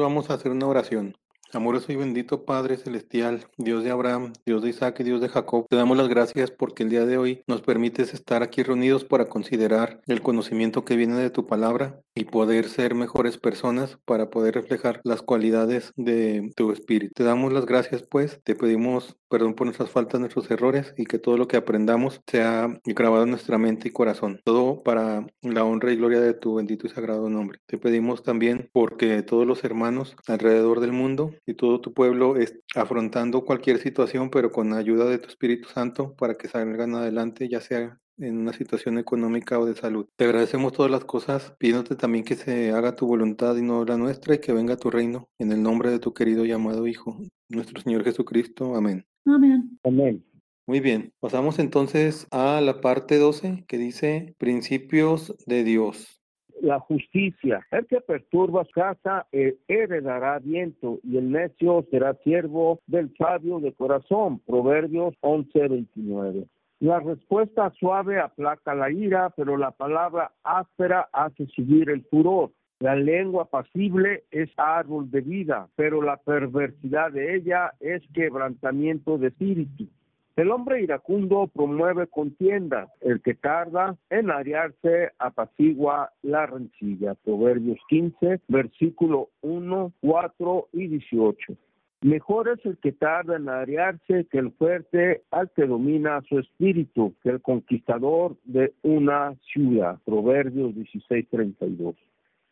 Vamos a hacer una oración. Amoroso y bendito Padre Celestial, Dios de Abraham, Dios de Isaac y Dios de Jacob, te damos las gracias porque el día de hoy nos permites estar aquí reunidos para considerar el conocimiento que viene de tu palabra y poder ser mejores personas para poder reflejar las cualidades de tu espíritu. Te damos las gracias pues, te pedimos perdón por nuestras faltas, nuestros errores y que todo lo que aprendamos sea grabado en nuestra mente y corazón. Todo para la honra y gloria de tu bendito y sagrado nombre. Te pedimos también porque todos los hermanos alrededor del mundo y todo tu pueblo es afrontando cualquier situación, pero con ayuda de tu Espíritu Santo para que salgan adelante, ya sea en una situación económica o de salud. Te agradecemos todas las cosas, pidiéndote también que se haga tu voluntad y no la nuestra y que venga tu reino en el nombre de tu querido y amado Hijo, nuestro Señor Jesucristo. Amén. Amén. Amén. Muy bien, pasamos entonces a la parte 12 que dice principios de Dios la justicia. El que perturba su casa eh, heredará viento y el necio será siervo del sabio de corazón. Proverbios 11:29. La respuesta suave aplaca la ira, pero la palabra áspera hace subir el furor. La lengua pasible es árbol de vida, pero la perversidad de ella es quebrantamiento de espíritu. El hombre iracundo promueve contienda, el que tarda en ariarse apacigua la rencilla. Proverbios 15, versículo 1, 4 y 18. Mejor es el que tarda en ariarse que el fuerte al que domina su espíritu, que el conquistador de una ciudad. Proverbios 16, 32.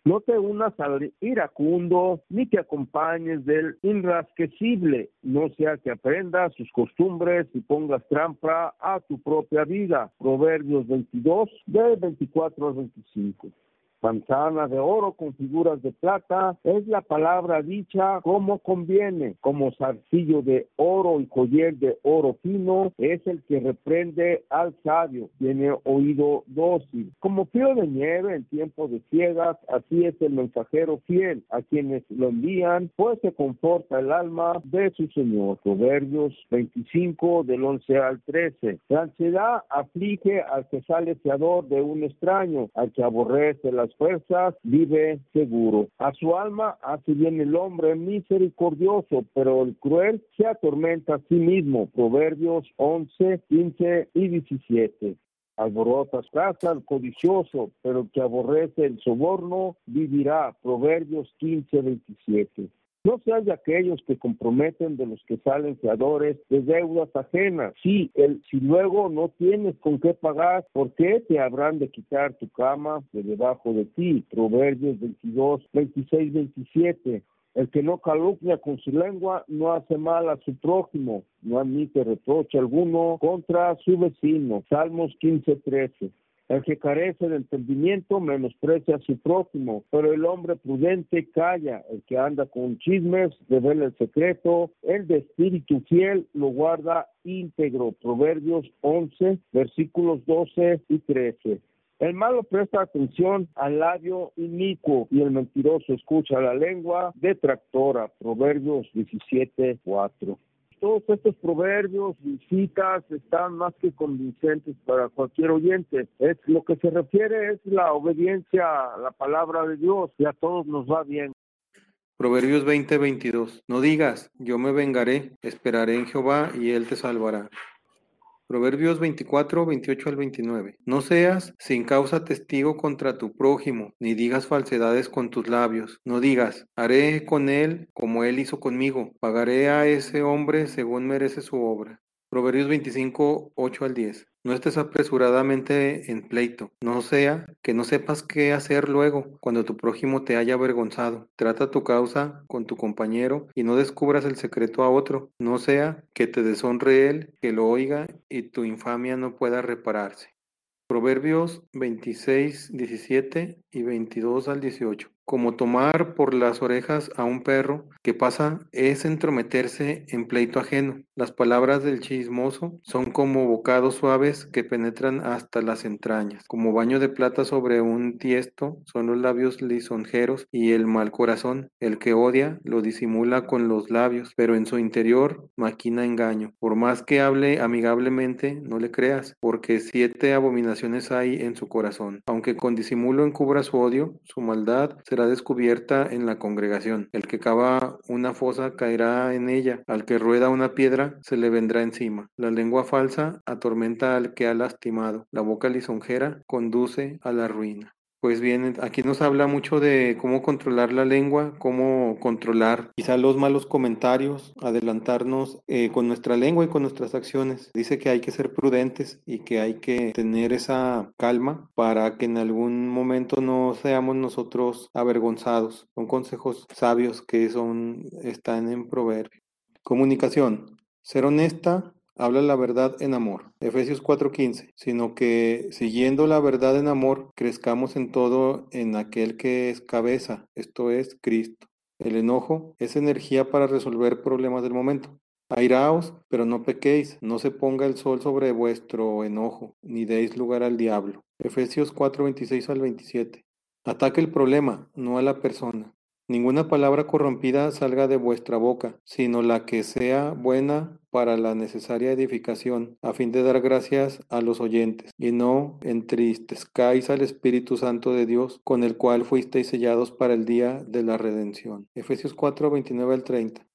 No te unas al iracundo, ni te acompañes del inrasquecible, no sea que aprendas sus costumbres y pongas trampa a tu propia vida. Proverbios 22, de 24 al 25 manzana de oro con figuras de plata, es la palabra dicha como conviene, como zarcillo de oro y collar de oro fino, es el que reprende al sabio, tiene oído dócil. Como frío de nieve en tiempo de ciegas, así es el mensajero fiel a quienes lo envían, pues se conforta el alma de su Señor. Proverbios 25 del 11 al 13. La ansiedad aflige al que sale fiador de un extraño, al que aborrece las fuerzas, vive seguro. A su alma hace bien el hombre misericordioso, pero el cruel se atormenta a sí mismo. Proverbios 11, 15 y 17 alborotas casa al codicioso, pero que aborrece el soborno vivirá. Proverbios 15, 27. No seas de aquellos que comprometen de los que salen fiadores de deudas ajenas. Sí, el, si luego no tienes con qué pagar, ¿por qué te habrán de quitar tu cama de debajo de ti? Proverbios 22, 26, 27. El que no calumnia con su lengua no hace mal a su prójimo, no admite reproche alguno contra su vecino. Salmos 15, 13. El que carece de entendimiento menosprecia a su prójimo, pero el hombre prudente calla. El que anda con chismes revela el secreto. El de espíritu fiel lo guarda íntegro. Proverbios 11, versículos 12 y 13. El malo presta atención al labio inicuo y el mentiroso escucha la lengua detractora. Proverbios 17, 4 todos estos proverbios y citas están más que convincentes para cualquier oyente. Es lo que se refiere es la obediencia a la palabra de Dios y a todos nos va bien. Proverbios 20, 22. No digas, yo me vengaré, esperaré en Jehová y él te salvará. Proverbios 24, 28 al 29. No seas sin causa testigo contra tu prójimo, ni digas falsedades con tus labios. No digas, haré con él como él hizo conmigo, pagaré a ese hombre según merece su obra. Proverbios 25, 8 al 10. No estés apresuradamente en pleito, no sea que no sepas qué hacer luego cuando tu prójimo te haya avergonzado. Trata tu causa con tu compañero y no descubras el secreto a otro, no sea que te deshonre él, que lo oiga y tu infamia no pueda repararse. Proverbios 26, 17 y 22 al 18 como tomar por las orejas a un perro que pasa es entrometerse en pleito ajeno. Las palabras del chismoso son como bocados suaves que penetran hasta las entrañas. Como baño de plata sobre un tiesto son los labios lisonjeros y el mal corazón. El que odia lo disimula con los labios, pero en su interior maquina engaño. Por más que hable amigablemente, no le creas, porque siete abominaciones hay en su corazón. Aunque con disimulo encubra su odio, su maldad será descubierta en la congregación. El que cava una fosa caerá en ella. Al que rueda una piedra se le vendrá encima. La lengua falsa atormenta al que ha lastimado. La boca lisonjera conduce a la ruina. Pues bien, aquí nos habla mucho de cómo controlar la lengua, cómo controlar quizá los malos comentarios, adelantarnos eh, con nuestra lengua y con nuestras acciones. Dice que hay que ser prudentes y que hay que tener esa calma para que en algún momento no seamos nosotros avergonzados. Son consejos sabios que son están en proverbio. Comunicación. Ser honesta, habla la verdad en amor. Efesios 4:15, sino que siguiendo la verdad en amor, crezcamos en todo en aquel que es cabeza, esto es Cristo. El enojo es energía para resolver problemas del momento. Airaos, pero no pequéis, no se ponga el sol sobre vuestro enojo, ni deis lugar al diablo. Efesios 4:26 al 27. Ataque el problema, no a la persona. Ninguna palabra corrompida salga de vuestra boca, sino la que sea buena para la necesaria edificación, a fin de dar gracias a los oyentes, y no entristezcáis al Espíritu Santo de Dios, con el cual fuisteis sellados para el día de la redención. Efesios 4, 29 al 30.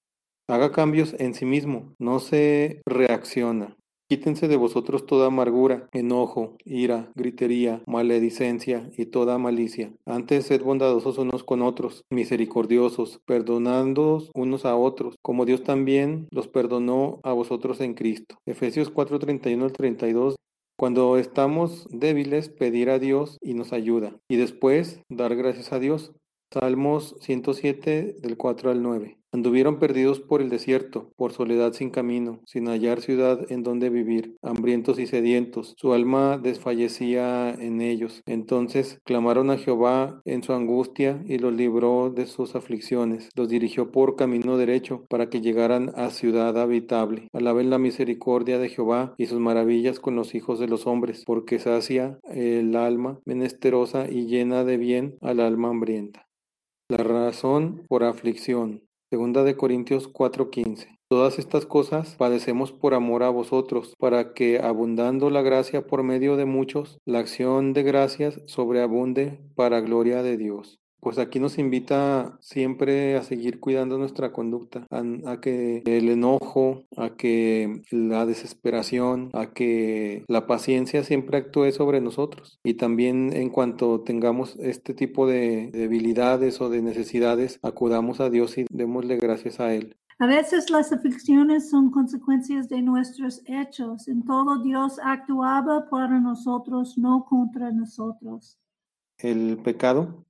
Haga cambios en sí mismo, no se reacciona. Quítense de vosotros toda amargura, enojo, ira, gritería, maledicencia y toda malicia. Antes sed bondadosos unos con otros, misericordiosos, perdonándoos unos a otros, como Dios también los perdonó a vosotros en Cristo. Efesios 4:31 al 32 cuando estamos débiles, pedir a Dios y nos ayuda. Y después, dar gracias a Dios. Salmos 107 del 4 al 9. Anduvieron perdidos por el desierto, por soledad sin camino, sin hallar ciudad en donde vivir, hambrientos y sedientos. Su alma desfallecía en ellos. Entonces clamaron a Jehová en su angustia y los libró de sus aflicciones. Los dirigió por camino derecho para que llegaran a ciudad habitable. Alaben la misericordia de Jehová y sus maravillas con los hijos de los hombres, porque sacia el alma menesterosa y llena de bien al alma hambrienta. La razón por aflicción. Segunda de Corintios 4:15. Todas estas cosas padecemos por amor a vosotros, para que, abundando la gracia por medio de muchos, la acción de gracias sobreabunde para gloria de Dios pues aquí nos invita siempre a seguir cuidando nuestra conducta, a, que el enojo, a que la desesperación, a que la paciencia siempre actúe sobre nosotros. Y también en cuanto tengamos este tipo de debilidades o de necesidades, acudamos a Dios y démosle gracias a Él. A veces las aflicciones son consecuencias de nuestros hechos. En todo Dios actuaba para nosotros, no contra nosotros. El pecado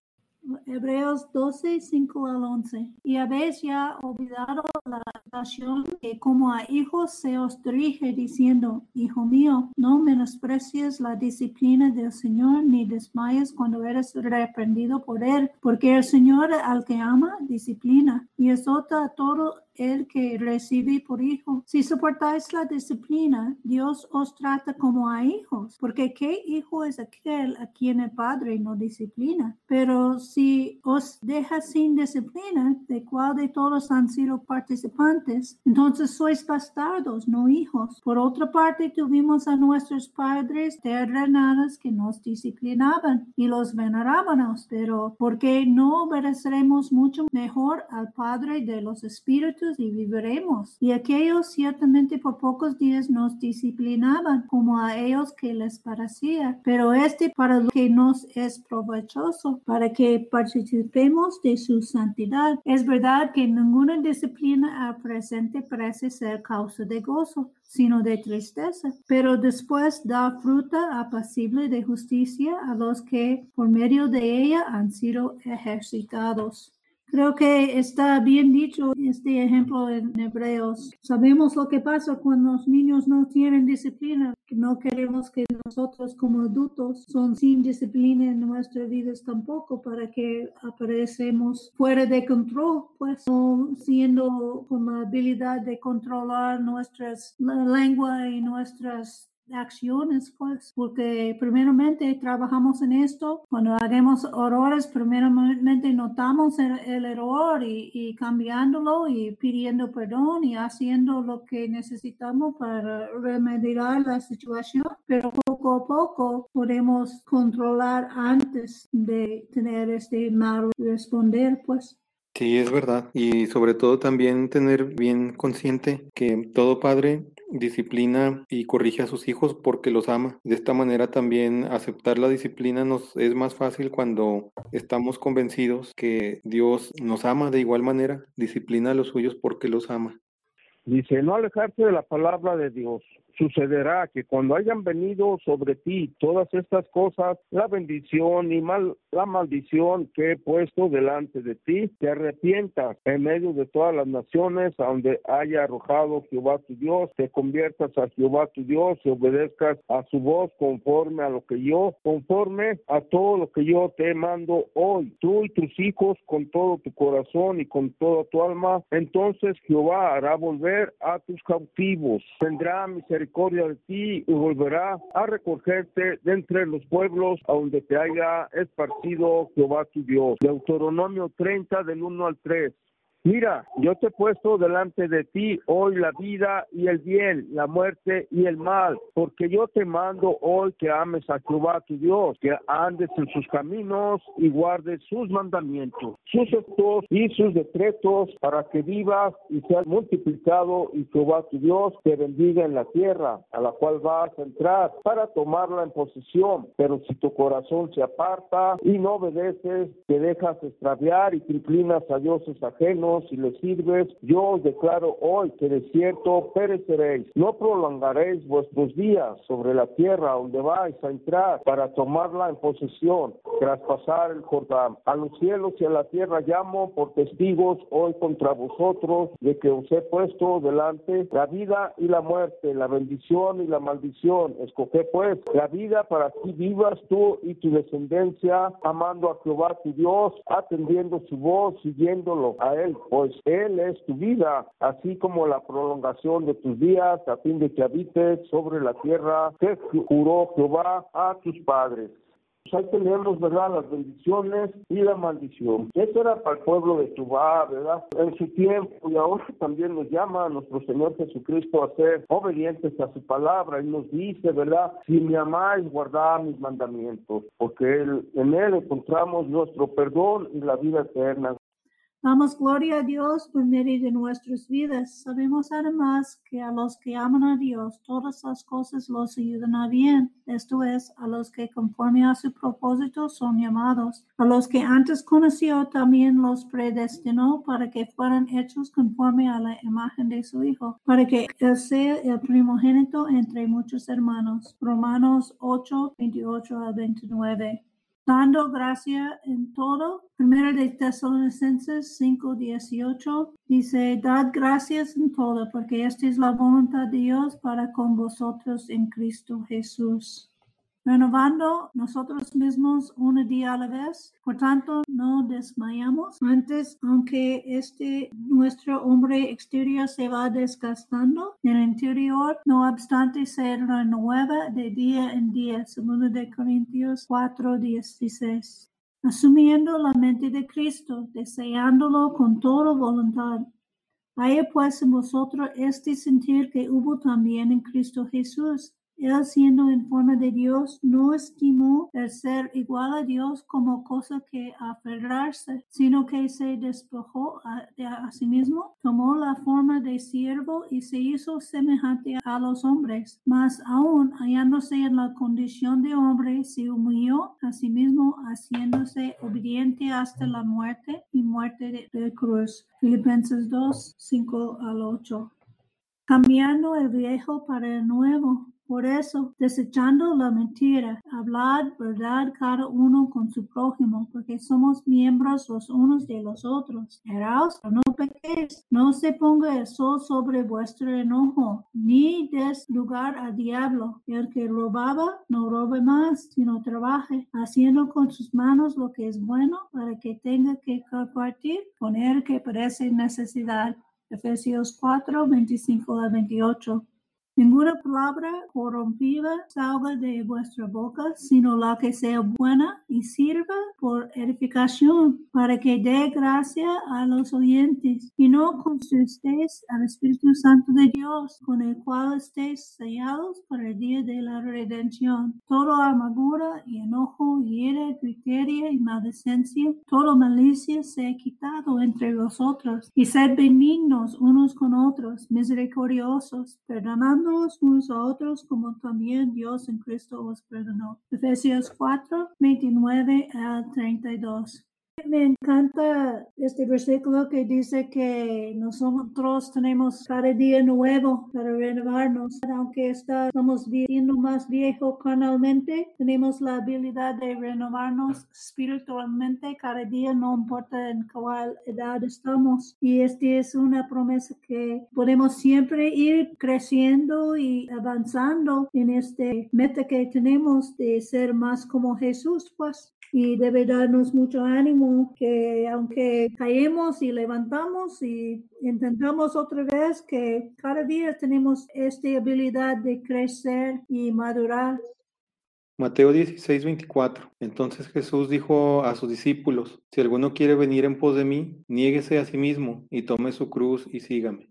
Hebreos 12, 5 al 11. Y habéis ya olvidado la oración que como a hijos se os dirige diciendo, Hijo mío, no menosprecies la disciplina del Señor ni desmayes cuando eres reprendido por él, porque el Señor al que ama disciplina y azota a todo el que recibe por hijo. Si soportáis la disciplina, Dios os trata como a hijos, porque ¿qué hijo es aquel a quien el Padre no disciplina? Pero si os deja sin disciplina, de cual de todos han sido participantes, entonces sois bastardos, no hijos. Por otra parte, tuvimos a nuestros padres terrenales que nos disciplinaban y los venerábamos, pero porque no obedeceremos mucho mejor al Padre de los Espíritus y viviremos. Y aquellos ciertamente por pocos días nos disciplinaban como a ellos que les parecía, pero este para lo que nos es provechoso, para que participemos de su santidad. Es verdad que ninguna disciplina al presente parece ser causa de gozo, sino de tristeza, pero después da fruta apacible de justicia a los que por medio de ella han sido ejercitados. Creo que está bien dicho este ejemplo en Hebreos. Sabemos lo que pasa cuando los niños no tienen disciplina. No queremos que nosotros como adultos son sin disciplina en nuestras vidas tampoco para que aparecemos fuera de control, pues no siendo con la habilidad de controlar nuestras la lengua y nuestras acciones, pues, porque primeramente trabajamos en esto, cuando hagamos errores, primeramente notamos el, error y, y, cambiándolo y pidiendo perdón y haciendo lo que necesitamos para remediar la situación, pero poco a poco podemos controlar antes de tener este mal responder, pues. Sí, es verdad. Y sobre todo también tener bien consciente que todo padre disciplina y corrige a sus hijos porque los ama. De esta manera también aceptar la disciplina nos es más fácil cuando estamos convencidos que Dios nos ama de igual manera, disciplina a los suyos porque los ama. Dice, no alejarse de la palabra de Dios sucederá que cuando hayan venido sobre ti todas estas cosas, la bendición y mal, la maldición que he puesto delante de ti, te arrepientas en medio de todas las naciones a donde haya arrojado Jehová tu Dios, te conviertas a Jehová tu Dios y obedezcas a su voz conforme a lo que yo, conforme a todo lo que yo te mando hoy, tú y tus hijos con todo tu corazón y con toda tu alma, entonces Jehová hará volver a tus cautivos, tendrá misericordia misericordia y volverá a recogerte de entre los pueblos a donde te haya esparcido Jehová tu Dios. Deuteronomio 30 del 1 al 3. Mira, yo te he puesto delante de ti hoy la vida y el bien, la muerte y el mal, porque yo te mando hoy que ames a Jehová tu Dios, que andes en sus caminos y guardes sus mandamientos, sus actos y sus decretos, para que vivas y seas multiplicado y Jehová tu Dios te bendiga en la tierra a la cual vas a entrar para tomarla en posesión. Pero si tu corazón se aparta y no obedeces, te dejas extraviar y te inclinas a dioses ajenos, si le sirves, yo os declaro hoy que de cierto pereceréis. No prolongaréis vuestros días sobre la tierra donde vais a entrar para tomarla en posesión, tras pasar el Jordán. A los cielos y a la tierra llamo por testigos hoy contra vosotros de que os he puesto delante la vida y la muerte, la bendición y la maldición. Escoge pues la vida para que vivas tú y tu descendencia, amando a Jehová tu Dios, atendiendo su voz, siguiéndolo a él pues Él es tu vida, así como la prolongación de tus días, a fin de que habites sobre la tierra que juró Jehová a tus padres. Pues ahí tenemos, ¿verdad?, las bendiciones y la maldición. Eso era para el pueblo de Tubá, ¿verdad? En su tiempo y ahora también nos llama a nuestro Señor Jesucristo a ser obedientes a su palabra. y nos dice, ¿verdad?, si me amáis, guardad mis mandamientos, porque él, en Él encontramos nuestro perdón y la vida eterna. Damos gloria a Dios por medio de nuestras vidas. Sabemos además que a los que aman a Dios, todas las cosas los ayudan a bien. Esto es, a los que conforme a su propósito son llamados. A los que antes conoció también los predestinó para que fueran hechos conforme a la imagen de su Hijo, para que él sea el primogénito entre muchos hermanos. Romanos 8, 28 a 29 dando gracia en todo. Primero de Tesalonicenses 5:18 dice, dad gracias en todo, porque esta es la voluntad de Dios para con vosotros en Cristo Jesús renovando nosotros mismos un día a la vez. Por tanto, no desmayamos. Antes, aunque este nuestro hombre exterior se va desgastando, el interior, no obstante, se renueva de día en día. Segundo de Corintios 4, 16. Asumiendo la mente de Cristo, deseándolo con toda voluntad. Hay pues en vosotros este sentir que hubo también en Cristo Jesús él siendo en forma de Dios, no estimó el ser igual a Dios como cosa que aferrarse, sino que se despojó de a sí mismo, tomó la forma de siervo y se hizo semejante a los hombres. Mas aún hallándose en la condición de hombre, se humilló a sí mismo, haciéndose obediente hasta la muerte y muerte de, de cruz. Filipenses 2, 5 al 8. Cambiando el viejo para el nuevo por eso, desechando la mentira, hablad verdad cada uno con su prójimo, porque somos miembros los unos de los otros. Heraos, no pequéis, no se ponga el sol sobre vuestro enojo, ni des lugar al diablo. El que robaba, no robe más, sino trabaje, haciendo con sus manos lo que es bueno, para que tenga que compartir con el que parece necesidad. Efesios 4, 25 a 28. Ninguna palabra corrompida salga de vuestra boca, sino la que sea buena y sirva por edificación, para que dé gracia a los oyentes, y no contristéis al Espíritu Santo de Dios, con el cual estéis sellados para el día de la redención. Toda amargura y enojo, y ira, criteria y maldicencia, toda malicia sea quitado entre vosotros, y sed benignos unos con otros, misericordiosos, perdonando unos a otros como también Dios en Cristo os perdonó. Efesios 4, 29 al 32. Me encanta este versículo que dice que nosotros tenemos cada día nuevo para renovarnos. Aunque estamos viviendo más viejo carnalmente, tenemos la habilidad de renovarnos espiritualmente cada día, no importa en cuál edad estamos. Y esta es una promesa que podemos siempre ir creciendo y avanzando en este meta que tenemos de ser más como Jesús, pues y debe darnos mucho ánimo que aunque caemos y levantamos y intentamos otra vez que cada día tenemos esta habilidad de crecer y madurar. Mateo 16, 24. Entonces Jesús dijo a sus discípulos, si alguno quiere venir en pos de mí, niéguese a sí mismo y tome su cruz y sígame.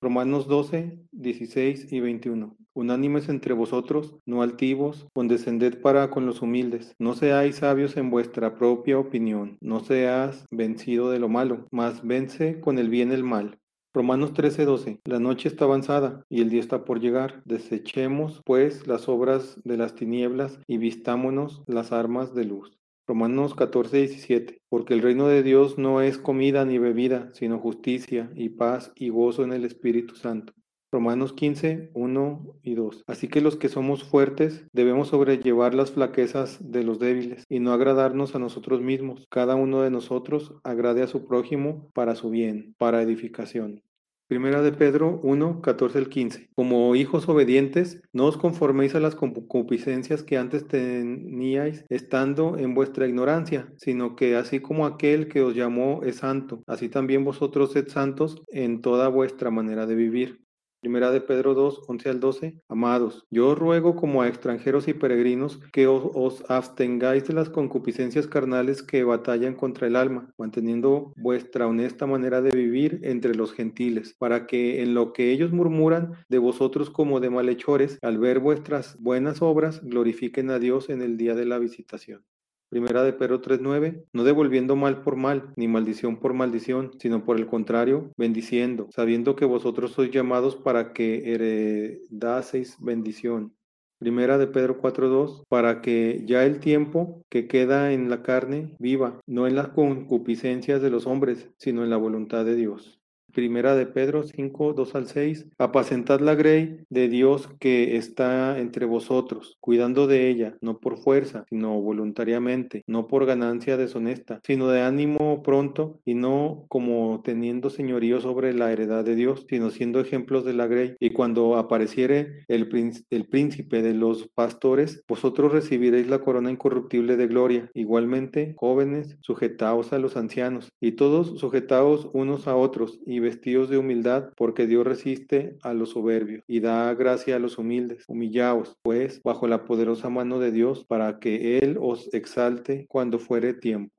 Romanos 12, 16 y 21. Unánimes entre vosotros, no altivos, condescended para con los humildes. No seáis sabios en vuestra propia opinión, no seas vencido de lo malo, mas vence con el bien el mal. Romanos 13, 12. La noche está avanzada y el día está por llegar. Desechemos, pues, las obras de las tinieblas y vistámonos las armas de luz. Romanos 14, 17. Porque el reino de Dios no es comida ni bebida, sino justicia y paz y gozo en el Espíritu Santo. Romanos 15, 1 y 2. Así que los que somos fuertes debemos sobrellevar las flaquezas de los débiles y no agradarnos a nosotros mismos. Cada uno de nosotros agrade a su prójimo para su bien, para edificación. Primera de Pedro 1, 14 al 15. Como hijos obedientes, no os conforméis a las concupiscencias que antes teníais estando en vuestra ignorancia, sino que así como aquel que os llamó es santo, así también vosotros sed santos en toda vuestra manera de vivir Primera de Pedro 2, 11 al 12. Amados, yo os ruego como a extranjeros y peregrinos que os, os, abstengáis de las concupiscencias carnales que batallan contra el alma, manteniendo vuestra honesta manera de vivir entre los gentiles, para que en lo que ellos murmuran de vosotros como de malhechores, al ver vuestras buenas obras, glorifiquen a Dios en el día de la visitación. Primera de Pedro 3.9, no devolviendo mal por mal, ni maldición por maldición, sino por el contrario, bendiciendo, sabiendo que vosotros sois llamados para que heredaseis bendición. Primera de Pedro 4.2, para que ya el tiempo que queda en la carne viva, no en las concupiscencias de los hombres, sino en la voluntad de Dios. Primera de Pedro 5, 2 al 6. Apacentad la grey de Dios que está entre vosotros, cuidando de ella, no por fuerza, sino voluntariamente, no por ganancia deshonesta, sino de ánimo pronto y no como teniendo señorío sobre la heredad de Dios, sino siendo ejemplos de la grey. Y cuando apareciere el, príncipe de los pastores, vosotros recibiréis la corona incorruptible de gloria. Igualmente, jóvenes, sujetaos a los ancianos, y todos sujetaos unos a otros, vestidos de humildad, porque Dios resiste a los soberbios y da gracia a los humildes. Humillaos, pues, bajo la poderosa mano de Dios, para que Él os exalte cuando fuere tiempo.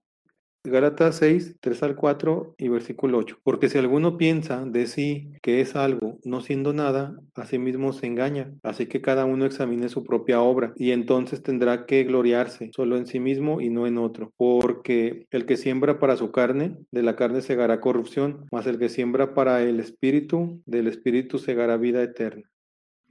Gálatas 6, 3 al 4 y versículo 8. Porque si alguno piensa de sí que es algo, no siendo nada, a sí mismo se engaña. Así que cada uno examine su propia obra y entonces tendrá que gloriarse solo en sí mismo y no en otro. Porque el que siembra para su carne, de la carne segará corrupción, mas el que siembra para el espíritu, del espíritu segará vida eterna.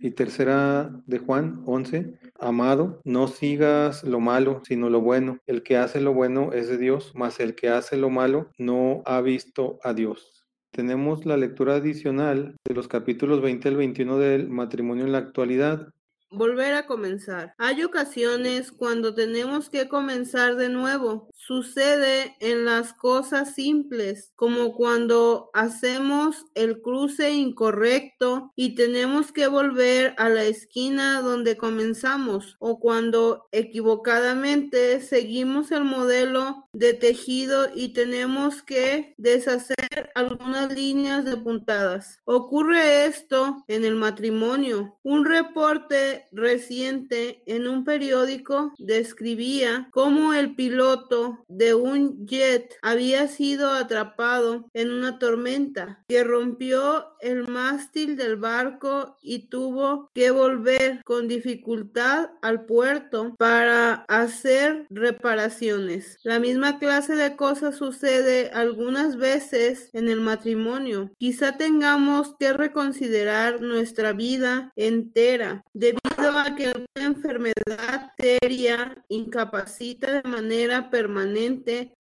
Y tercera de Juan 11, amado, no sigas lo malo, sino lo bueno. El que hace lo bueno es de Dios, mas el que hace lo malo no ha visto a Dios. Tenemos la lectura adicional de los capítulos 20 al 21 del matrimonio en la actualidad. volver a comenzar. Hay ocasiones cuando tenemos que comenzar de nuevo. Sucede en las cosas simples, como cuando hacemos el cruce incorrecto y tenemos que volver a la esquina donde comenzamos, o cuando equivocadamente seguimos el modelo de tejido y tenemos que deshacer algunas líneas de puntadas. Ocurre esto en el matrimonio. Un reporte reciente en un periódico describía cómo el piloto de un jet había sido atrapado en una tormenta que rompió el mástil del barco y tuvo que volver con dificultad al puerto para hacer reparaciones. La misma clase de cosas sucede algunas veces en el matrimonio. Quizá tengamos que reconsiderar nuestra vida entera debido a que una enfermedad seria incapacita de manera permanente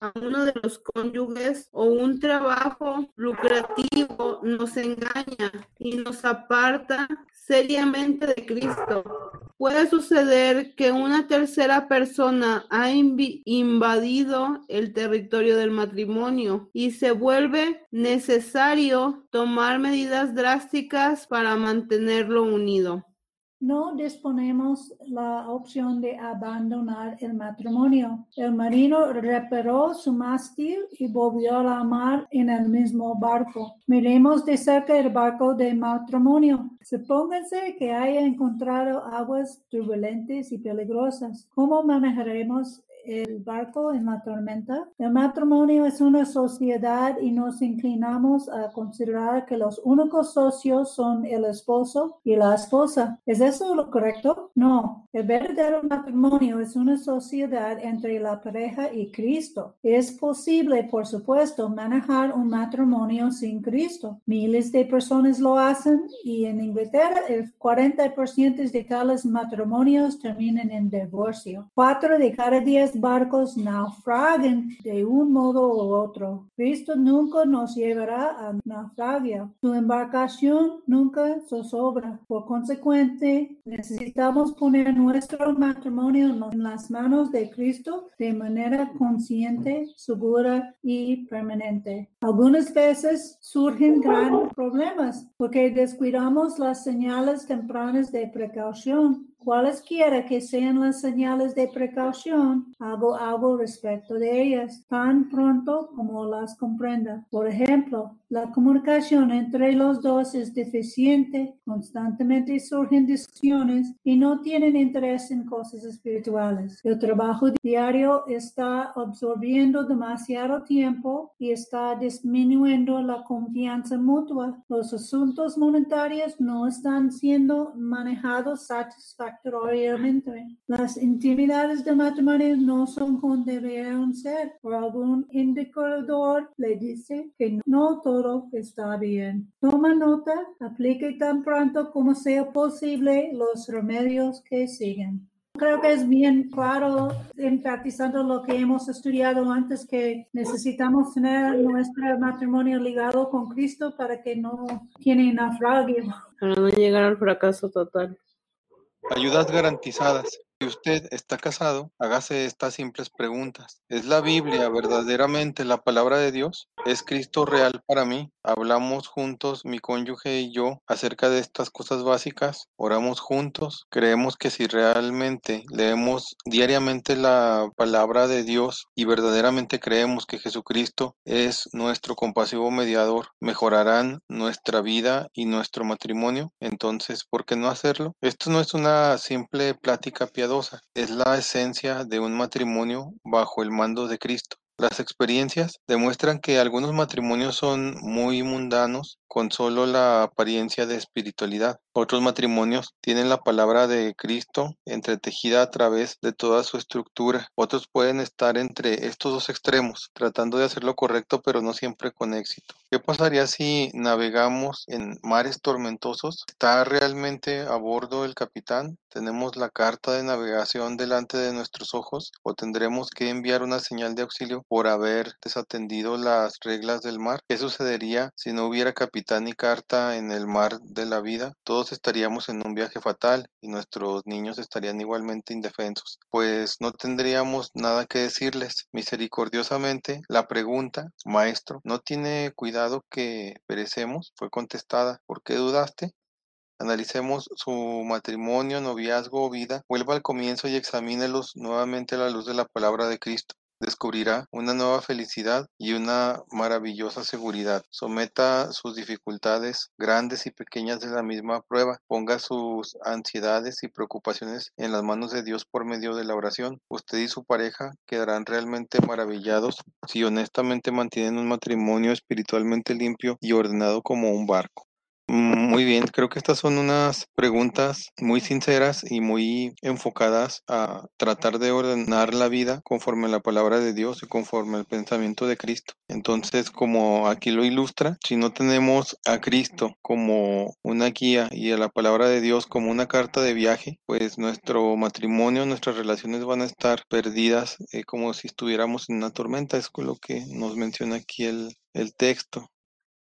a uno de los cónyuges o un trabajo lucrativo nos engaña y nos aparta seriamente de Cristo. Puede suceder que una tercera persona ha invadido el territorio del matrimonio y se vuelve necesario tomar medidas drásticas para mantenerlo unido no disponemos la opción de abandonar el matrimonio. El marino reparó su mástil y volvió a la mar en el mismo barco. Miremos de cerca el barco de matrimonio. Supónganse que haya encontrado aguas turbulentas y peligrosas. ¿Cómo manejaremos el barco en la tormenta. El matrimonio es una sociedad y nos inclinamos a considerar que los únicos socios son el esposo y la esposa. ¿Es eso lo correcto? No. El verdadero matrimonio es una sociedad entre la pareja y Cristo. Es posible, por supuesto, manejar un matrimonio sin Cristo. Miles de personas lo hacen y en Inglaterra el 40% de tales matrimonios terminan en divorcio. Cuatro de cada diez barcos naufraguen de un modo u otro. Cristo nunca nos llevará a naufragia. Su embarcación nunca zozobra. Por consecuente, necesitamos poner nuestro matrimonio en las manos de Cristo de manera consciente, segura y permanente. Algunas veces surgen grandes problemas porque descuidamos las señales tempranas de precaución Cualesquiera que sean las señales de precaución, hago algo respecto de ellas tan pronto como las comprenda. Por ejemplo, la comunicación entre los dos es deficiente, constantemente surgen discusiones y no tienen interés en cosas espirituales. El trabajo diario está absorbiendo demasiado tiempo y está disminuyendo la confianza mutua. Los asuntos monetarios no están siendo manejados satisfactoriamente las intimidades de matrimonio no son como deberían ser. Por algún indicador le dice que no todo está bien. Toma nota, aplique tan pronto como sea posible los remedios que siguen. Creo que es bien claro, enfatizando lo que hemos estudiado antes, que necesitamos tener nuestro matrimonio ligado con Cristo para que no tiene naufragio. Para no llegar al fracaso total. Ayudas garantizadas. Si usted está casado, hágase estas simples preguntas. ¿Es la Biblia verdaderamente la palabra de Dios? ¿Es Cristo real para mí? ¿Hablamos juntos, mi cónyuge y yo, acerca de estas cosas básicas? ¿Oramos juntos? ¿Creemos que si realmente leemos diariamente la palabra de Dios y verdaderamente creemos que Jesucristo es nuestro compasivo mediador, mejorarán nuestra vida y nuestro matrimonio? Entonces, ¿por qué no hacerlo? Esto no es una simple plática piadosa es la esencia de un matrimonio bajo el mando de Cristo. Las experiencias demuestran que algunos matrimonios son muy mundanos con solo la apariencia de espiritualidad. Otros matrimonios tienen la palabra de Cristo entretejida a través de toda su estructura. Otros pueden estar entre estos dos extremos, tratando de hacer lo correcto, pero no siempre con éxito. ¿Qué pasaría si navegamos en mares tormentosos? ¿Está realmente a bordo el capitán? ¿Tenemos la carta de navegación delante de nuestros ojos? ¿O tendremos que enviar una señal de auxilio por haber desatendido las reglas del mar. ¿Qué sucedería si no hubiera capitán ni carta en el mar de la vida? Todos estaríamos en un viaje fatal y nuestros niños estarían igualmente indefensos, pues no tendríamos nada que decirles. Misericordiosamente, la pregunta, maestro, ¿no tiene cuidado que perecemos? fue contestada. ¿Por qué dudaste? Analicemos su matrimonio, noviazgo o vida. Vuelva al comienzo y examínelos nuevamente a la luz de la palabra de Cristo. Descubrirá una nueva felicidad y una maravillosa seguridad. Someta sus dificultades grandes y pequeñas de la misma prueba. Ponga sus ansiedades y preocupaciones en las manos de Dios por medio de la oración. Usted y su pareja quedarán realmente maravillados si honestamente mantienen un matrimonio espiritualmente limpio y ordenado como un barco. Muy bien, creo que estas son unas preguntas muy sinceras y muy enfocadas a tratar de ordenar la vida conforme a la palabra de Dios y conforme al pensamiento de Cristo. Entonces, como aquí lo ilustra, si no tenemos a Cristo como una guía y a la palabra de Dios como una carta de viaje, pues nuestro matrimonio, nuestras relaciones van a estar perdidas eh, como si estuviéramos en una tormenta. Es lo que nos menciona aquí el, el texto,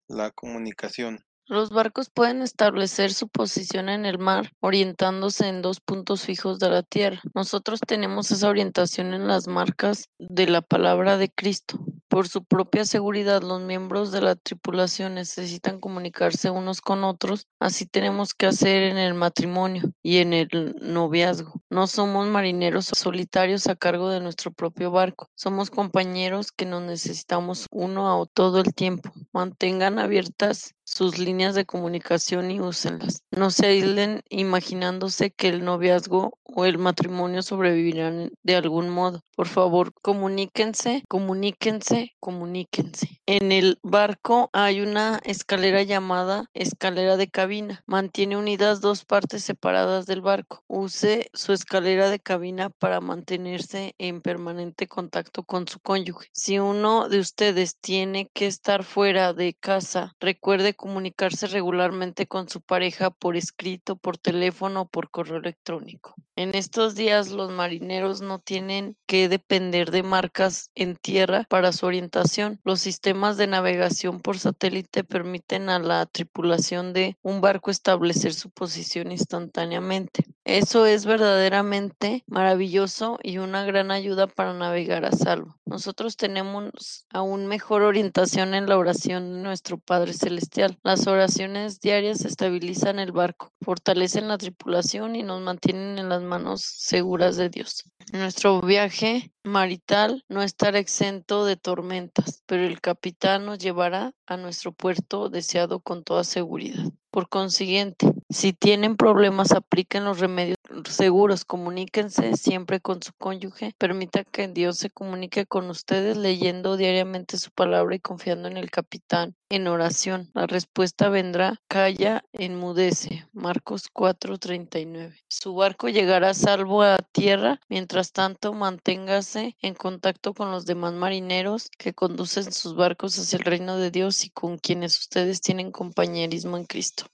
la comunicación. Los barcos pueden establecer su posición en el mar orientándose en dos puntos fijos de la tierra. Nosotros tenemos esa orientación en las marcas de la palabra de Cristo. Por su propia seguridad, los miembros de la tripulación necesitan comunicarse unos con otros, así tenemos que hacer en el matrimonio y en el noviazgo. No somos marineros solitarios a cargo de nuestro propio barco, somos compañeros que nos necesitamos uno a todo el tiempo. Mantengan abiertas sus líneas de comunicación y úsenlas. No se aíslen imaginándose que el noviazgo o el matrimonio sobrevivirán de algún modo. Por favor, comuníquense, comuníquense, comuníquense. En el barco hay una escalera llamada escalera de cabina. Mantiene unidas dos partes separadas del barco. Use su escalera de cabina para mantenerse en permanente contacto con su cónyuge. Si uno de ustedes tiene que estar fuera de casa, recuerde comunicarse regularmente con su pareja por escrito, por teléfono o por correo electrónico. En estos días los marineros no tienen que depender de marcas en tierra para su orientación. Los sistemas de navegación por satélite permiten a la tripulación de un barco establecer su posición instantáneamente. Eso es verdaderamente maravilloso y una gran ayuda para navegar a salvo. Nosotros tenemos aún mejor orientación en la oración de nuestro Padre Celestial. Las oraciones diarias estabilizan el barco, fortalecen la tripulación y nos mantienen en las manos seguras de Dios. Nuestro viaje marital no estará exento de tormentas, pero el capitán nos llevará a nuestro puerto deseado con toda seguridad. Por consiguiente, si tienen problemas, apliquen los remedios seguros, comuníquense siempre con su cónyuge, permita que Dios se comunique con ustedes leyendo diariamente su palabra y confiando en el capitán en oración. La respuesta vendrá, calla, enmudece. Marcos 4:39. Su barco llegará salvo a tierra, mientras tanto manténgase en contacto con los demás marineros que conducen sus barcos hacia el reino de Dios y con quienes ustedes tienen compañerismo en Cristo.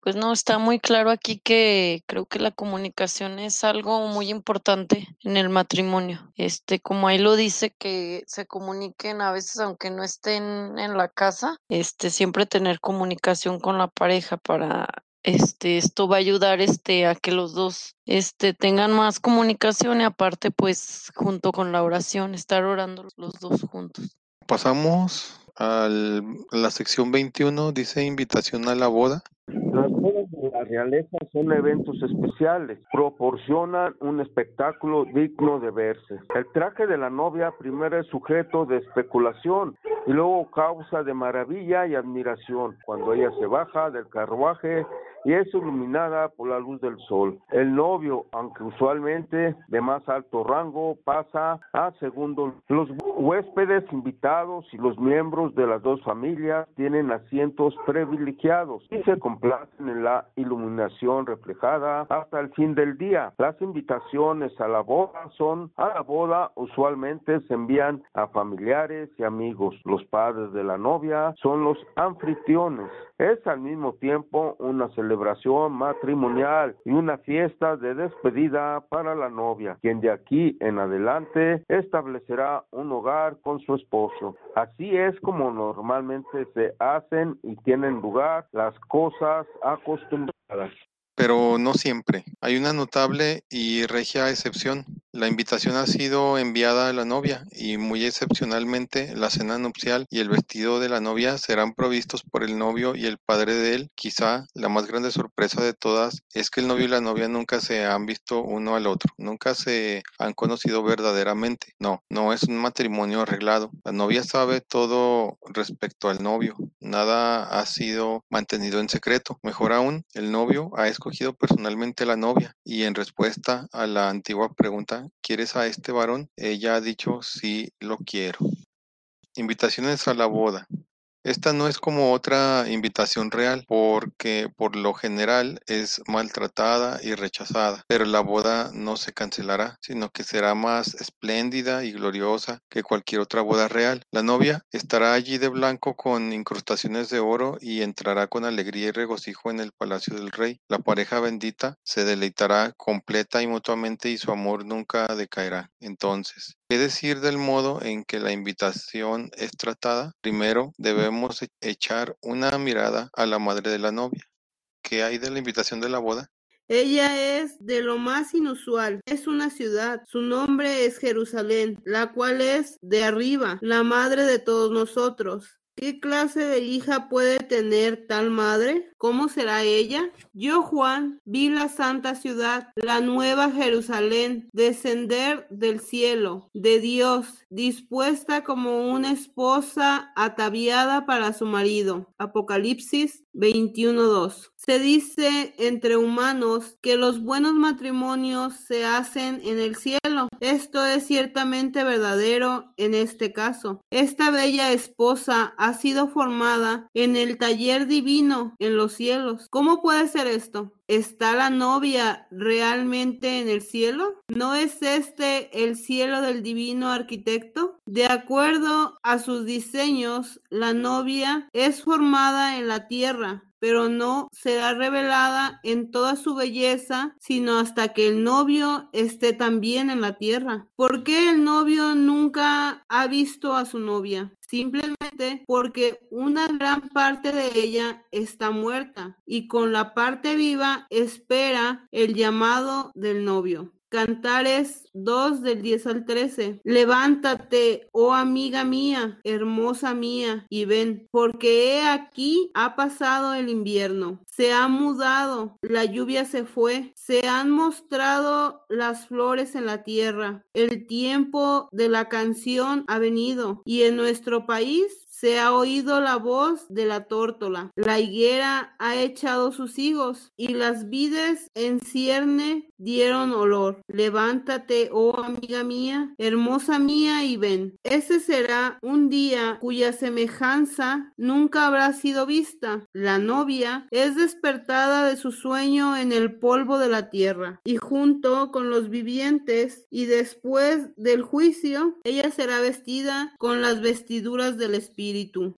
Pues no, está muy claro aquí que creo que la comunicación es algo muy importante en el matrimonio. Este, como ahí lo dice, que se comuniquen a veces aunque no estén en la casa, este, siempre tener comunicación con la pareja para este, esto va a ayudar este a que los dos este tengan más comunicación y aparte pues junto con la oración, estar orando los dos juntos. Pasamos a la sección 21, dice invitación a la boda. Las bodas de la realeza son eventos especiales, proporcionan un espectáculo digno de verse. El traje de la novia primero es sujeto de especulación y luego causa de maravilla y admiración cuando ella se baja del carruaje y es iluminada por la luz del sol. El novio, aunque usualmente de más alto rango, pasa a segundo. Los huéspedes invitados y los miembros de las dos familias tienen asientos privilegiados y se complacen en la iluminación reflejada hasta el fin del día. Las invitaciones a la boda son a la boda usualmente se envían a familiares y amigos. Los padres de la novia son los anfitriones. Es al mismo tiempo una celebración matrimonial y una fiesta de despedida para la novia, quien de aquí en adelante establecerá un hogar con su esposo. Así es como normalmente se hacen y tienen lugar las cosas acostumbradas. Pero no siempre. Hay una notable y regia excepción. La invitación ha sido enviada a la novia y muy excepcionalmente la cena nupcial y el vestido de la novia serán provistos por el novio y el padre de él. Quizá la más grande sorpresa de todas es que el novio y la novia nunca se han visto uno al otro, nunca se han conocido verdaderamente. No, no es un matrimonio arreglado. La novia sabe todo respecto al novio. Nada ha sido mantenido en secreto. Mejor aún, el novio ha escogido personalmente a la novia y en respuesta a la antigua pregunta ¿quieres a este varón? Ella ha dicho, sí, lo quiero. Invitaciones a la boda. Esta no es como otra invitación real, porque por lo general es maltratada y rechazada, pero la boda no se cancelará, sino que será más espléndida y gloriosa que cualquier otra boda real. La novia estará allí de blanco con incrustaciones de oro y entrará con alegría y regocijo en el palacio del rey. La pareja bendita se deleitará completa y mutuamente y su amor nunca decaerá. Entonces, ¿Qué decir del modo en que la invitación es tratada? Primero, debemos e-, echar una mirada a la madre de la novia. ¿Qué hay de la invitación de la boda? Ella es de lo más inusual. Es una ciudad. Su nombre es Jerusalén, la cual es de arriba, la madre de todos nosotros. ¿Qué clase de hija puede tener tal madre? ¿Cómo será ella? Yo, Juan, vi la santa ciudad, la nueva Jerusalén, descender del cielo, de Dios, dispuesta como una esposa ataviada para su marido. Apocalipsis 21.2. Se dice entre humanos que los buenos matrimonios se hacen en el cielo. Esto es ciertamente verdadero en este caso. Esta bella esposa ha sido formada en el taller divino en los cielos. ¿Cómo puede ser esto? ¿Está la novia realmente en el cielo? ¿No es este el cielo del divino arquitecto? De acuerdo a sus diseños, la novia es formada en la tierra, pero no será revelada en toda su belleza, sino hasta que el novio esté también en la tierra. ¿Por qué el novio nunca ha visto a su novia? Simplemente porque una gran parte de ella está muerta y con la parte viva espera el llamado del novio. Cantares 2 del 10 al 13. Levántate, oh amiga mía, hermosa mía, y ven, porque he aquí ha pasado el invierno, se ha mudado, la lluvia se fue, se han mostrado las flores en la tierra, el tiempo de la canción ha venido, y en nuestro país se ha oído la voz de la tórtola. La higuera ha echado sus higos y las vides en cierne dieron olor. Levántate, oh amiga mía, hermosa mía, y ven. Ese será un día cuya semejanza nunca habrá sido vista. La novia es despertada de su sueño en el polvo de la tierra y junto con los vivientes y después del juicio ella será vestida con las vestiduras del espíritu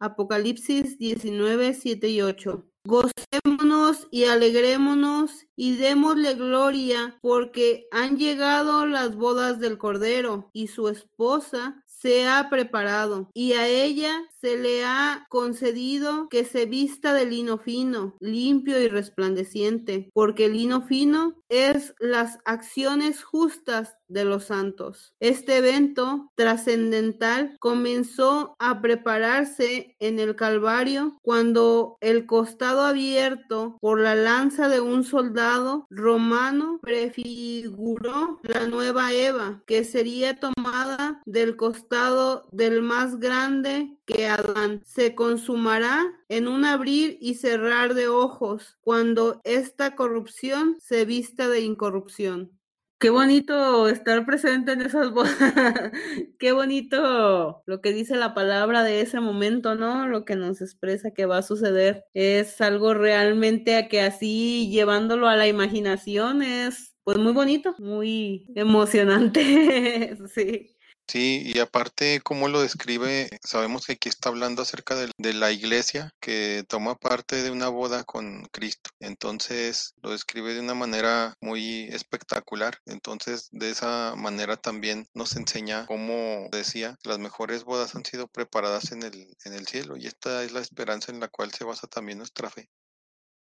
Apocalipsis 19, 7 y 8. Gocémonos y alegrémonos y démosle gloria porque han llegado las bodas del Cordero y su esposa se ha preparado y a ella se le ha concedido que se vista de lino fino, limpio y resplandeciente, porque el lino fino es las acciones justas de los santos. Este evento trascendental comenzó a prepararse en el Calvario cuando el costado abierto por la lanza de un soldado romano prefiguró la nueva Eva que sería tomada del costado del más grande que Adán se consumará en un abrir y cerrar de ojos cuando esta corrupción se vista de incorrupción. Qué bonito estar presente en esas bodas. Qué bonito lo que dice la palabra de ese momento, ¿no? Lo que nos expresa que va a suceder. Es algo realmente a que así llevándolo a la imaginación es pues muy bonito, muy emocionante. sí. Sí, y aparte, cómo lo describe, sabemos que aquí está hablando acerca de, la iglesia que toma parte de una boda con Cristo. Entonces, lo describe de una manera muy espectacular. Entonces, de esa manera también nos enseña, como decía, las mejores bodas han sido preparadas en el, en el cielo. Y esta es la esperanza en la cual se basa también nuestra fe.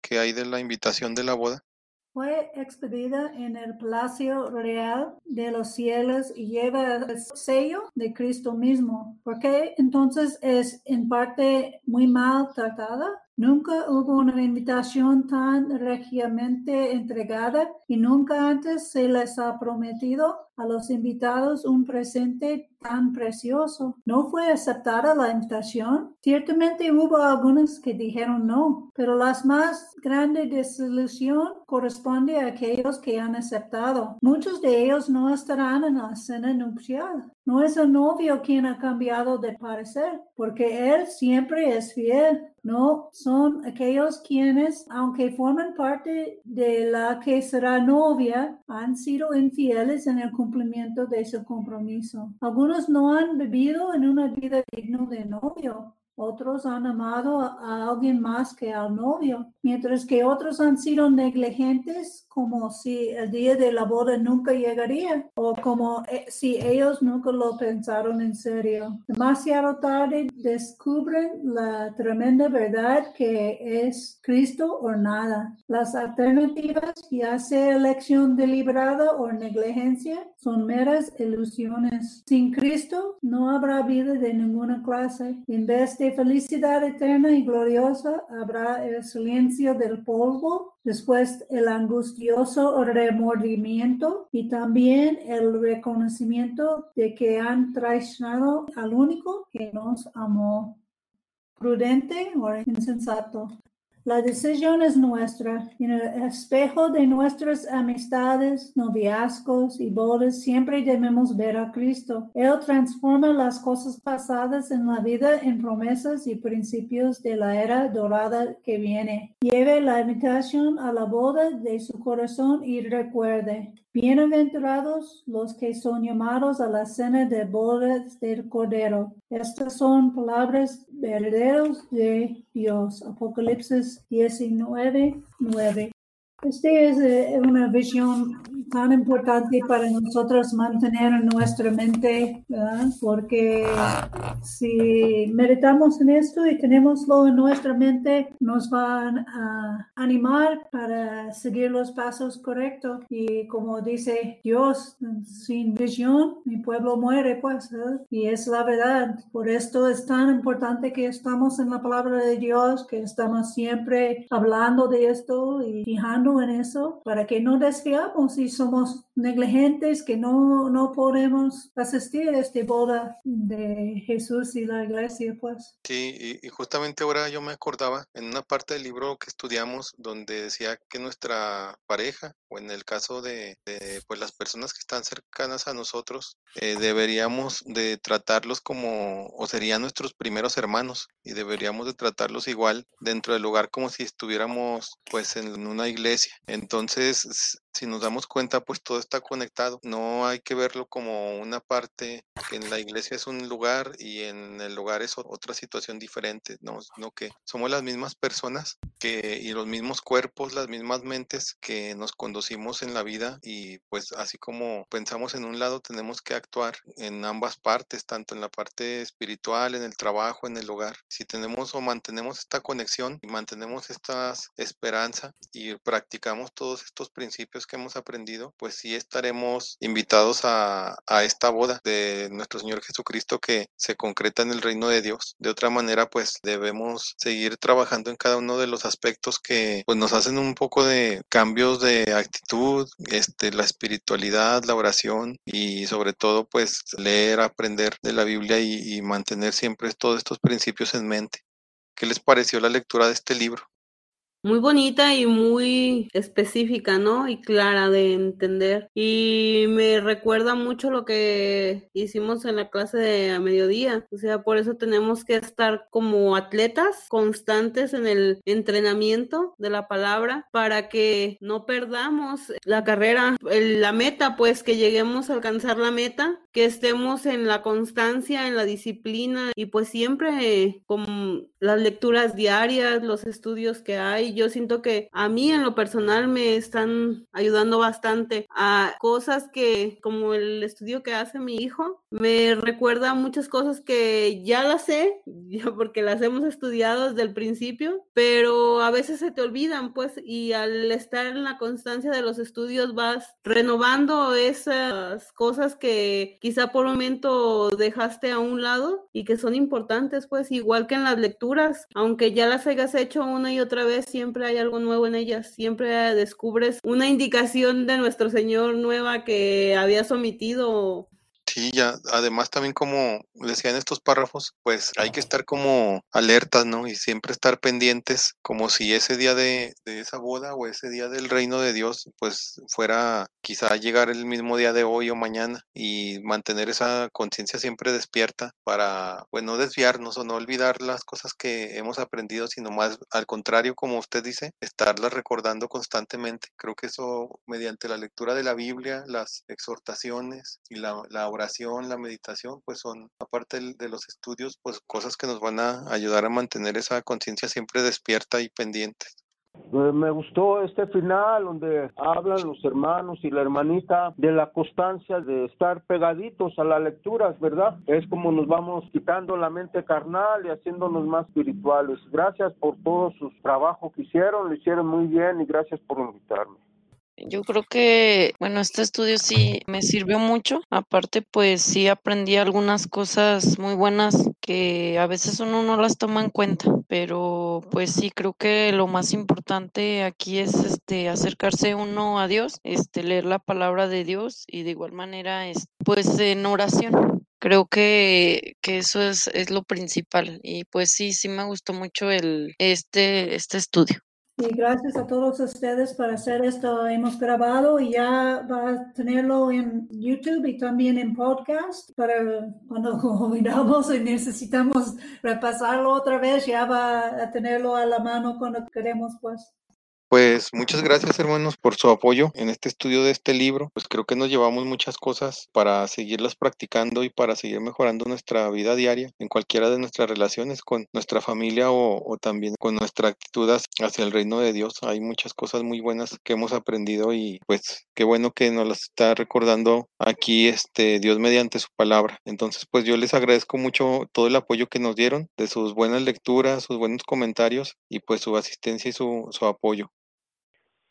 ¿Qué hay de la invitación de la boda? Fue expedida en el palacio real de los cielos y lleva el sello de Cristo mismo. porque entonces es en parte muy mal tratada? Nunca hubo una invitación tan regiamente entregada y nunca antes se les ha prometido a los invitados un presente tan precioso. ¿No fue aceptada la invitación? Ciertamente hubo algunos que dijeron no, pero la más grande desilusión corresponde a aquellos que han aceptado. Muchos de ellos no estarán en la cena nupcial. No es el novio quien ha cambiado de parecer, porque él siempre es fiel. No son aquellos quienes, aunque forman parte de la que será novia, han sido infieles en el de su compromiso. Algunos no han vivido en una vida digna de novio. Otros han amado a alguien más que al novio, mientras que otros han sido negligentes como si el día de la boda nunca llegaría o como eh, si ellos nunca lo pensaron en serio. Demasiado tarde descubren la tremenda verdad que es Cristo o nada. Las alternativas, ya sea elección deliberada o negligencia, son meras ilusiones. Sin Cristo no habrá vida de ninguna clase. En vez de felicidad eterna y gloriosa, habrá el silencio del polvo, después el angustioso remordimiento y también el reconocimiento de que han traicionado al único que nos amó. Prudente o insensato. La decisión es nuestra. En el espejo de nuestras amistades, noviazgos y bodas siempre debemos ver a Cristo. Él transforma las cosas pasadas en la vida en promesas y principios de la era dorada que viene. Lleve la invitación a la boda de su corazón y recuerde. Bienaventurados los que son llamados a la cena de bodas del Cordero. Estas son palabras verdaderas de Dios. Apocalipsis 19, 9. Esta es eh, una visión tan importante para nosotros mantener en nuestra mente, porque si meditamos en esto y tenemoslo en nuestra mente, nos van a animar para seguir los pasos correctos. Y como dice Dios, sin visión, mi pueblo muere, pues, y es la verdad. Por esto es tan importante que estamos en la palabra de Dios, que estamos siempre hablando de esto y fijando en eso, para que no desviamos y somos negligentes que no, no podemos asistir a esta boda de Jesús y la iglesia, pues. Sí, y, justamente ahora yo me acordaba en una parte del libro que estudiamos donde decía que nuestra pareja, o en el caso de, pues las personas que están cercanas a nosotros, eh, deberíamos de tratarlos como, o serían nuestros primeros hermanos, y deberíamos de tratarlos igual dentro del lugar como si estuviéramos pues en una iglesia. Entonces, si nos damos cuenta, pues todo está conectado. No hay que verlo como una parte que en la iglesia es un lugar y en el lugar es otra situación diferente, no, no que somos las mismas personas que y los mismos cuerpos, las mismas mentes que nos conducimos en la vida y pues así como pensamos en un lado, tenemos que actuar en ambas partes, tanto en la parte espiritual, en el trabajo, en el hogar. Si tenemos o mantenemos esta conexión y mantenemos esta esperanza y practicamos todos estos principios que hemos aprendido, pues sí estaremos invitados a, a esta boda de nuestro Señor Jesucristo que se concreta en el reino de Dios. De otra manera, pues debemos seguir trabajando en cada uno de los aspectos que pues nos hacen un poco de cambios de actitud, este, la espiritualidad, la oración y sobre todo pues leer, aprender de la Biblia y, y mantener siempre todos estos principios en mente. ¿Qué les pareció la lectura de este libro? Muy bonita y muy específica, ¿no? Y clara de entender. Y me recuerda mucho lo que hicimos en la clase de a mediodía. O sea, por eso tenemos que estar como atletas constantes en el entrenamiento de la palabra para que no perdamos la carrera, la meta, pues que lleguemos a alcanzar la meta, que estemos en la constancia, en la disciplina y pues siempre con las lecturas diarias, los estudios que hay. Yo siento que a mí en lo personal me están ayudando bastante a cosas que, como el estudio que hace mi hijo, me recuerda muchas cosas que ya las sé, porque las hemos estudiado desde el principio, pero a veces se te olvidan, pues, y al estar en la constancia de los estudios vas renovando esas cosas que quizá por momento dejaste a un lado y que son importantes, pues, igual que en las lecturas, aunque ya las hayas hecho una y otra vez, siempre hay algo nuevo en ellas, siempre descubres una indicación de nuestro Señor nueva que habías omitido Sí, ya, además también como decían estos párrafos, pues hay que estar como alertas, ¿no? Y siempre estar pendientes, como si ese día de, de, esa boda o ese día del reino de Dios, pues fuera quizá llegar el mismo día de hoy o mañana y mantener esa conciencia siempre despierta para, pues no desviarnos o no olvidar las cosas que hemos aprendido, sino más al contrario, como usted dice, estarlas recordando constantemente. Creo que eso mediante la lectura de la Biblia, las exhortaciones y la, la oración, la meditación, pues son, aparte de los estudios, pues cosas que nos van a ayudar a mantener esa conciencia siempre despierta y pendiente. Eh, me gustó este final donde hablan los hermanos y la hermanita de la constancia de estar pegaditos a las lecturas, ¿verdad? Es como nos vamos quitando la mente carnal y haciéndonos más espirituales. Gracias por todo su trabajo que hicieron, lo hicieron muy bien y gracias por invitarme. Yo creo que, bueno, este estudio sí me sirvió mucho. Aparte, pues sí aprendí algunas cosas muy buenas que a veces uno no las toma en cuenta, pero pues sí creo que lo más importante aquí es este acercarse uno a Dios, este leer la palabra de Dios y de igual manera es pues en oración. Creo que, que eso es, es lo principal y pues sí, sí me gustó mucho el este este estudio. Y gracias a todos ustedes por hacer esto. Hemos grabado y ya va a tenerlo en YouTube y también en podcast para cuando olvidamos y necesitamos repasarlo otra vez, ya va a tenerlo a la mano cuando queremos, pues. Pues muchas gracias hermanos por su apoyo en este estudio de este libro. Pues creo que nos llevamos muchas cosas para seguirlas practicando y para seguir mejorando nuestra vida diaria en cualquiera de nuestras relaciones con nuestra familia o, también con nuestra actitud hacia el reino de Dios. Hay muchas cosas muy buenas que hemos aprendido y pues qué bueno que nos las está recordando aquí este Dios mediante su palabra. Entonces pues yo les agradezco mucho todo el apoyo que nos dieron de sus buenas lecturas, sus buenos comentarios y pues su asistencia y su, su apoyo.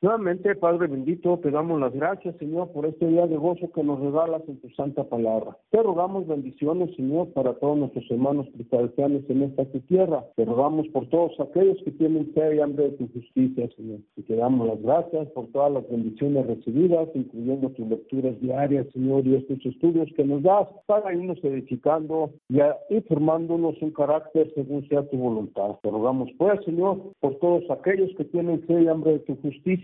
Nuevamente, Padre bendito, te damos las gracias, Señor, por este día de gozo que nos regalas en tu santa palabra. Te rogamos bendiciones, Señor, para todos nuestros hermanos cristianos en esta tu tierra. Te rogamos por todos aquellos que tienen sed y hambre de tu justicia, Señor. Y te damos las gracias por todas las bendiciones recibidas, incluyendo tus lecturas diarias, Señor, y estos estudios que nos das para irnos edificando y formándonos un carácter según sea tu voluntad. Te rogamos, pues, Señor, por todos aquellos que tienen sed y hambre de tu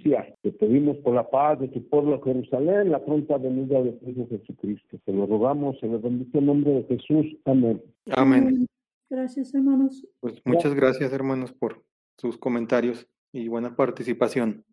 justicia te pedimos por la paz de tu pueblo Jerusalén, la pronta venida de Cristo Jesucristo. Te lo rogamos en el bendito nombre de Jesús. Amén. Amén. Gracias, hermanos. Pues muchas gracias, hermanos, por sus comentarios y buena participación.